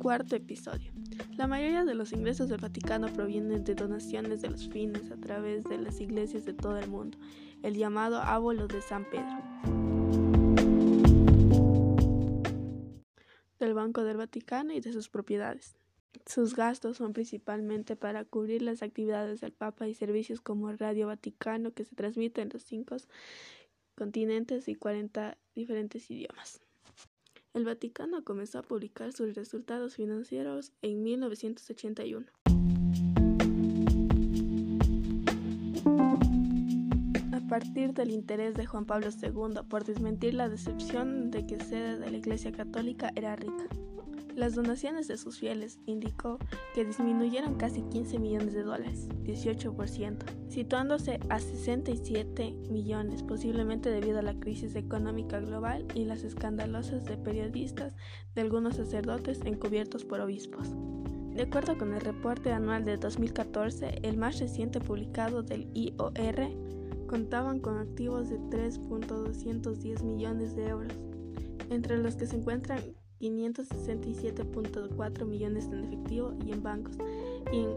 Cuarto episodio. La mayoría de los ingresos del Vaticano provienen de donaciones de los fines a través de las iglesias de todo el mundo, el llamado ábolo de San Pedro. Del Banco del Vaticano y de sus propiedades. Sus gastos son principalmente para cubrir las actividades del Papa y servicios como Radio Vaticano que se transmite en los cinco continentes y 40 diferentes idiomas. El Vaticano comenzó a publicar sus resultados financieros en 1981. A partir del interés de Juan Pablo II por desmentir la decepción de que sede de la Iglesia Católica era rica. Las donaciones de sus fieles indicó que disminuyeron casi 15 millones de dólares, 18%, situándose a 67 millones, posiblemente debido a la crisis económica global y las escandalosas de periodistas de algunos sacerdotes encubiertos por obispos. De acuerdo con el reporte anual de 2014, el más reciente publicado del IOR, contaban con activos de 3.210 millones de euros, entre los que se encuentran 567.4 millones en efectivo y en bancos, y en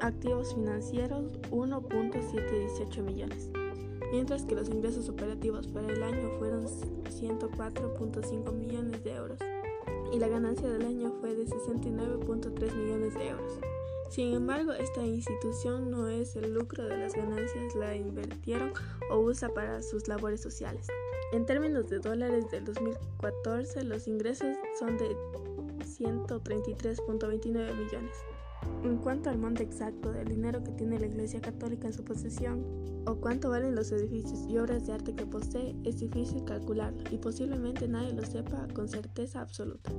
activos financieros 1.718 millones, mientras que los ingresos operativos para el año fueron 104.5 millones de euros. Y la ganancia del año fue de 69.3 millones de euros. Sin embargo, esta institución no es el lucro de las ganancias, la invirtieron o usa para sus labores sociales. En términos de dólares del 2014, los ingresos son de 133.29 millones. En cuanto al monto exacto del dinero que tiene la Iglesia Católica en su posesión, o cuánto valen los edificios y obras de arte que posee, es difícil calcularlo y posiblemente nadie lo sepa con certeza absoluta.